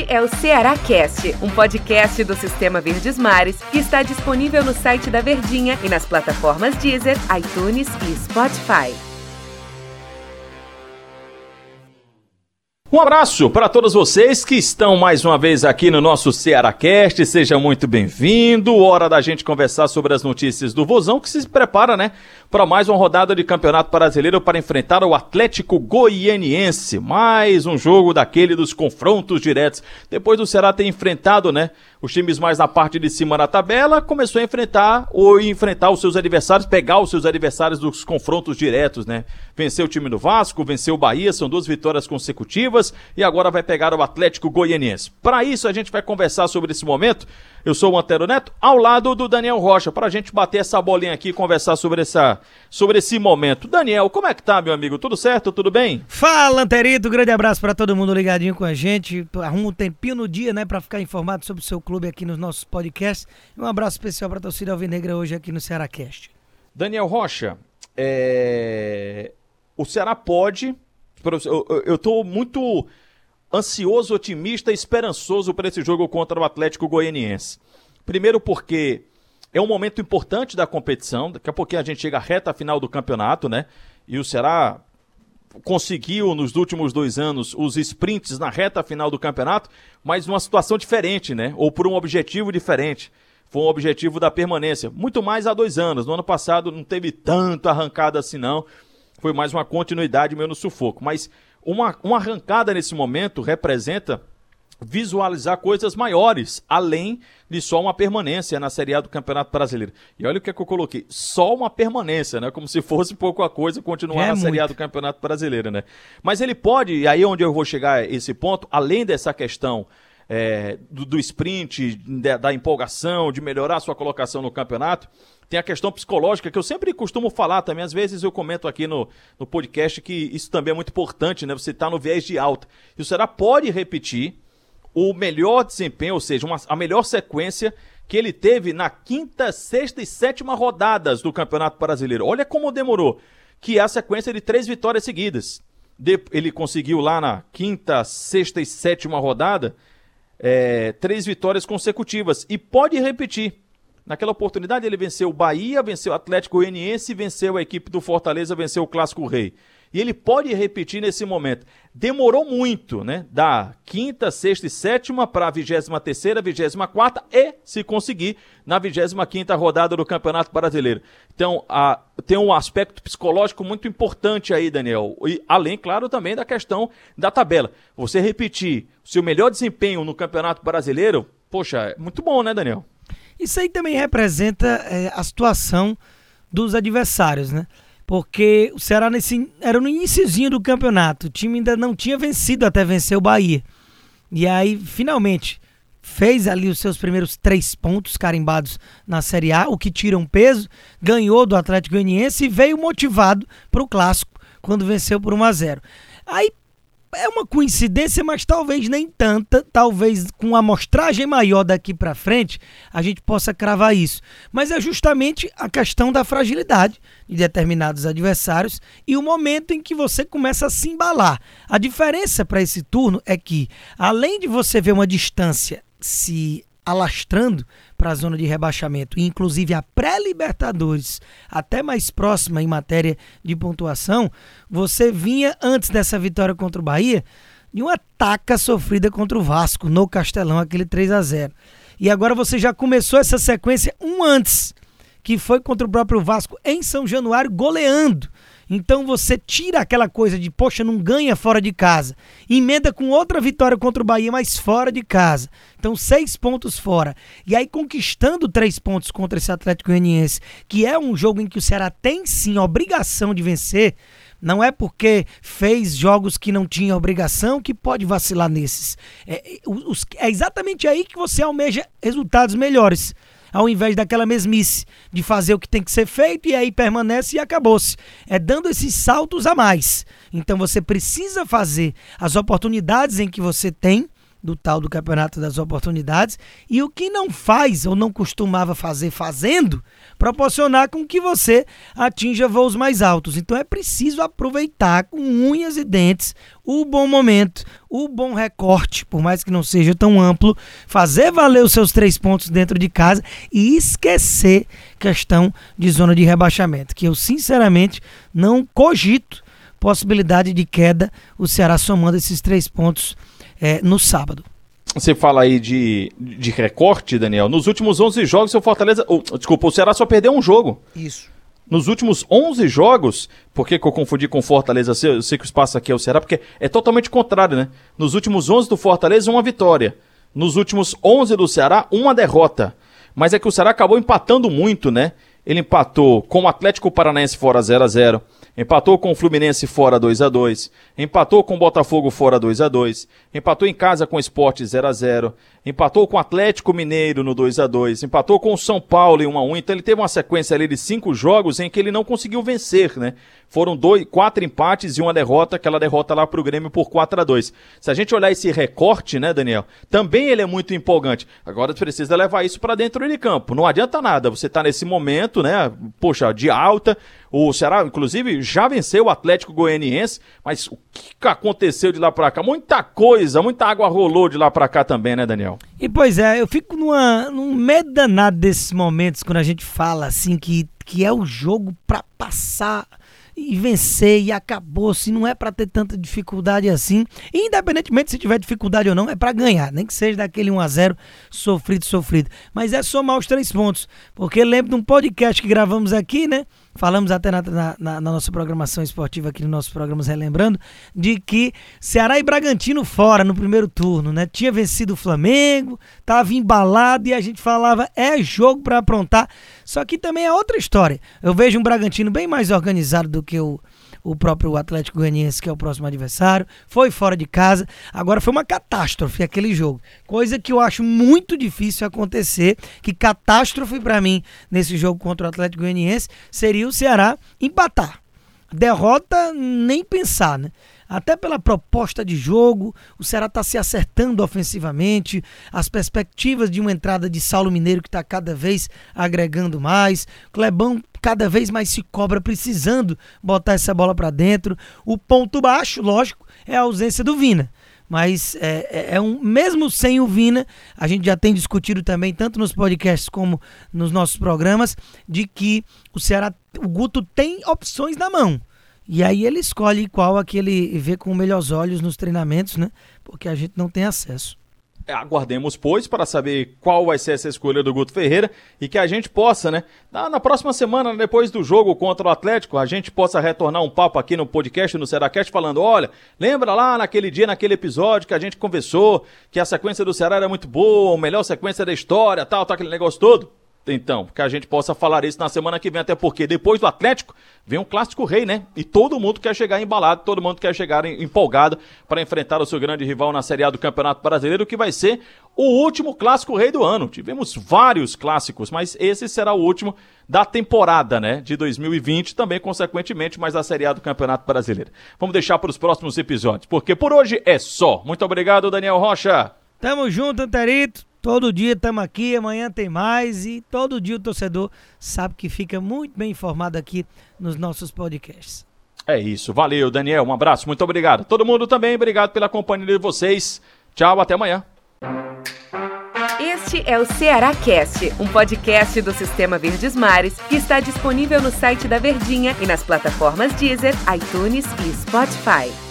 Este é o Ceará Cast, um podcast do Sistema Verdes Mares que está disponível no site da Verdinha e nas plataformas Deezer, iTunes e Spotify. Um abraço para todos vocês que estão mais uma vez aqui no nosso Cearacast. Seja muito bem-vindo. Hora da gente conversar sobre as notícias do Vozão, que se prepara, né, para mais uma rodada de Campeonato Brasileiro para enfrentar o Atlético Goianiense. Mais um jogo daquele dos confrontos diretos. Depois do Ceará ter enfrentado, né, os times mais na parte de cima da tabela, começou a enfrentar ou enfrentar os seus adversários, pegar os seus adversários dos confrontos diretos, né? Venceu o time do Vasco, venceu o Bahia, são duas vitórias consecutivas e agora vai pegar o Atlético Goianiense. Para isso a gente vai conversar sobre esse momento. Eu sou o Antero Neto, ao lado do Daniel Rocha, para a gente bater essa bolinha aqui e conversar sobre, essa, sobre esse momento. Daniel, como é que tá, meu amigo? Tudo certo? Tudo bem? Fala, Anterito. Grande abraço para todo mundo ligadinho com a gente. Arruma um tempinho no dia, né, para ficar informado sobre o seu clube aqui nos nossos podcasts. Um abraço especial para a torcida alvinegra hoje aqui no Ceará Cast. Daniel Rocha, é... o Ceará pode. Eu estou muito ansioso, otimista esperançoso para esse jogo contra o Atlético Goianiense. Primeiro porque é um momento importante da competição, daqui a pouquinho a gente chega à reta final do campeonato, né? E o Ceará conseguiu nos últimos dois anos os sprints na reta final do campeonato, mas numa situação diferente, né? Ou por um objetivo diferente. Foi um objetivo da permanência. Muito mais há dois anos. No ano passado não teve tanto arrancada assim, não. Foi mais uma continuidade meio no sufoco. Mas uma, uma arrancada nesse momento representa visualizar coisas maiores, além de só uma permanência na Série A do Campeonato Brasileiro. E olha o que, é que eu coloquei, só uma permanência, né? Como se fosse pouca coisa continuar é na muito. Série A do Campeonato Brasileiro, né? Mas ele pode, e aí é onde eu vou chegar a esse ponto, além dessa questão é, do, do, sprint, da, da empolgação, de melhorar a sua colocação no campeonato, tem a questão psicológica, que eu sempre costumo falar também, às vezes eu comento aqui no, no podcast que isso também é muito importante, né? Você está no viés de alta. E o Ceará pode repetir o melhor desempenho, ou seja, uma, a melhor sequência que ele teve na quinta, sexta e sétima rodadas do Campeonato Brasileiro. Olha como demorou, que é a sequência de três vitórias seguidas. De, ele conseguiu lá na quinta, sexta e sétima rodada é, três vitórias consecutivas e pode repetir. Naquela oportunidade ele venceu o Bahia, venceu o Atlético Goianiense, venceu a equipe do Fortaleza, venceu o Clássico Rei. E ele pode repetir nesse momento. Demorou muito, né? Da quinta, sexta e sétima para a vigésima terceira, vigésima quarta e, se conseguir, na vigésima quinta rodada do Campeonato Brasileiro. Então, a, tem um aspecto psicológico muito importante aí, Daniel. E além, claro, também da questão da tabela. Você repetir seu melhor desempenho no Campeonato Brasileiro, poxa, é muito bom, né, Daniel? Isso aí também representa é, a situação dos adversários, né? Porque o Ceará nesse, era no iníciozinho do campeonato, o time ainda não tinha vencido até vencer o Bahia. E aí, finalmente, fez ali os seus primeiros três pontos carimbados na Série A, o que tira um peso, ganhou do Atlético Goianiense e veio motivado para o Clássico, quando venceu por 1 a 0 Aí é uma coincidência, mas talvez nem tanta. Talvez com uma amostragem maior daqui para frente a gente possa cravar isso. Mas é justamente a questão da fragilidade de determinados adversários e o momento em que você começa a se embalar. A diferença para esse turno é que, além de você ver uma distância se alastrando para a zona de rebaixamento, inclusive a pré-Libertadores, até mais próxima em matéria de pontuação, você vinha antes dessa vitória contra o Bahia de uma taca sofrida contra o Vasco no Castelão, aquele 3 a 0. E agora você já começou essa sequência um antes, que foi contra o próprio Vasco em São Januário, goleando então você tira aquela coisa de, poxa, não ganha fora de casa. Emenda com outra vitória contra o Bahia, mas fora de casa. Então, seis pontos fora. E aí, conquistando três pontos contra esse Atlético Goianiense, que é um jogo em que o Ceará tem sim obrigação de vencer. Não é porque fez jogos que não tinha obrigação que pode vacilar nesses. É, é os, é exatamente aí que você almeja resultados melhores ao invés daquela mesmice de fazer o que tem que ser feito e aí permanece e acabou-se. É dando esses saltos a mais. Então você precisa fazer as oportunidades em que você tem do tal do campeonato das oportunidades e o que não faz ou não costumava fazer fazendo, proporcionar com que você atinja voos mais altos. Então é preciso aproveitar com unhas e dentes o bom momento, o bom recorte, por mais que não seja tão amplo, fazer valer os seus três pontos dentro de casa e esquecer questão de zona de rebaixamento, que eu sinceramente não cogito possibilidade de queda, o Ceará somando esses três pontos é, no sábado. Você fala aí de, de recorte, Daniel. Nos últimos 11 jogos, o Fortaleza. Oh, desculpa, o Ceará só perdeu um jogo. Isso. Nos últimos 11 jogos, por que, que eu confundi com Fortaleza? Eu sei que o espaço aqui é o Ceará, porque é totalmente contrário, né? Nos últimos 11 do Fortaleza, uma vitória. Nos últimos 11 do Ceará, uma derrota. Mas é que o Ceará acabou empatando muito, né? Ele empatou com o Atlético Paranaense fora 0 a 0 empatou com o Fluminense fora 2 a 2 empatou com o Botafogo fora 2 a 2 empatou em casa com o Sport 0 a 0 empatou com o Atlético Mineiro no 2 a 2 empatou com o São Paulo em 1 a 1 então ele teve uma sequência ali de cinco jogos em que ele não conseguiu vencer, né? Foram dois, quatro empates e uma derrota, aquela derrota lá pro Grêmio por 4 a 2 Se a gente olhar esse recorte, né, Daniel, também ele é muito empolgante. Agora precisa levar isso para dentro de campo. Não adianta nada, você tá nesse momento, né, poxa, de alta, o Ceará, inclusive, já venceu o Atlético Goianiense, mas o que aconteceu de lá para cá? Muita coisa, muita água rolou de lá para cá também, né, Daniel? E pois é, eu fico numa, num medo danado desses momentos quando a gente fala assim que, que é o jogo para passar e vencer e acabou, se não é para ter tanta dificuldade assim, independentemente se tiver dificuldade ou não, é para ganhar, nem que seja daquele 1 a 0 sofrido, sofrido, mas é somar os três pontos, porque lembro de um podcast que gravamos aqui, né? Falamos até na, na, na, nossa programação esportiva aqui nos nossos programas relembrando de que Ceará e Bragantino fora no primeiro turno, né? Tinha vencido o Flamengo, tava embalado e a gente falava é jogo para aprontar. Só que também é outra história. Eu vejo um Bragantino bem mais organizado do que o o próprio Atlético Goianiense, que é o próximo adversário, foi fora de casa. Agora foi uma catástrofe aquele jogo. Coisa que eu acho muito difícil acontecer, que catástrofe para mim nesse jogo contra o Atlético Goianiense seria o Ceará empatar. Derrota nem pensar, né? Até pela proposta de jogo, o Ceará está se acertando ofensivamente, as perspectivas de uma entrada de Saulo Mineiro que está cada vez agregando mais, Clebão cada vez mais se cobra precisando botar essa bola para dentro. O ponto baixo, lógico, é a ausência do Vina. Mas é, é, é, um, mesmo sem o Vina, a gente já tem discutido também, tanto nos podcasts como nos nossos programas, de que o Ceará, o Guto tem opções na mão. E aí ele escolhe qual a que ele vê com melhores olhos nos treinamentos, né? Porque a gente não tem acesso. É, aguardemos, pois, para saber qual vai ser essa escolha do Guto Ferreira e que a gente possa, né? Na, próxima semana, depois do jogo contra o Atlético, a gente possa retornar um papo aqui no podcast, no Cearacast, falando: olha, lembra lá naquele dia, naquele episódio que a gente conversou que a sequência do Ceará era muito boa, a melhor sequência da história, tal, tal, aquele negócio todo? Então, que a gente possa falar isso na semana que vem, até porque depois do Atlético vem um clássico rei, né? E todo mundo quer chegar embalado, todo mundo quer chegar empolgado para enfrentar o seu grande rival na Série A do Campeonato Brasileiro, que vai ser o último clássico rei do ano. Tivemos vários clássicos, mas esse será o último da temporada, né? De 2020, também consequentemente, mas da Série A do Campeonato Brasileiro. Vamos deixar para os próximos episódios, porque por hoje é só. Muito obrigado, Daniel Rocha. Tamo junto, Anterito. Todo dia estamos aqui, amanhã tem mais e todo dia o torcedor sabe que fica muito bem informado aqui nos nossos podcasts. É isso, valeu Daniel, um abraço, muito obrigado. Todo mundo também, obrigado pela companhia de vocês. Tchau, até amanhã. Este é o Ceará Cast, um podcast do Sistema Verdes Mares que está disponível no site da Verdinha e nas plataformas Deezer, iTunes e Spotify.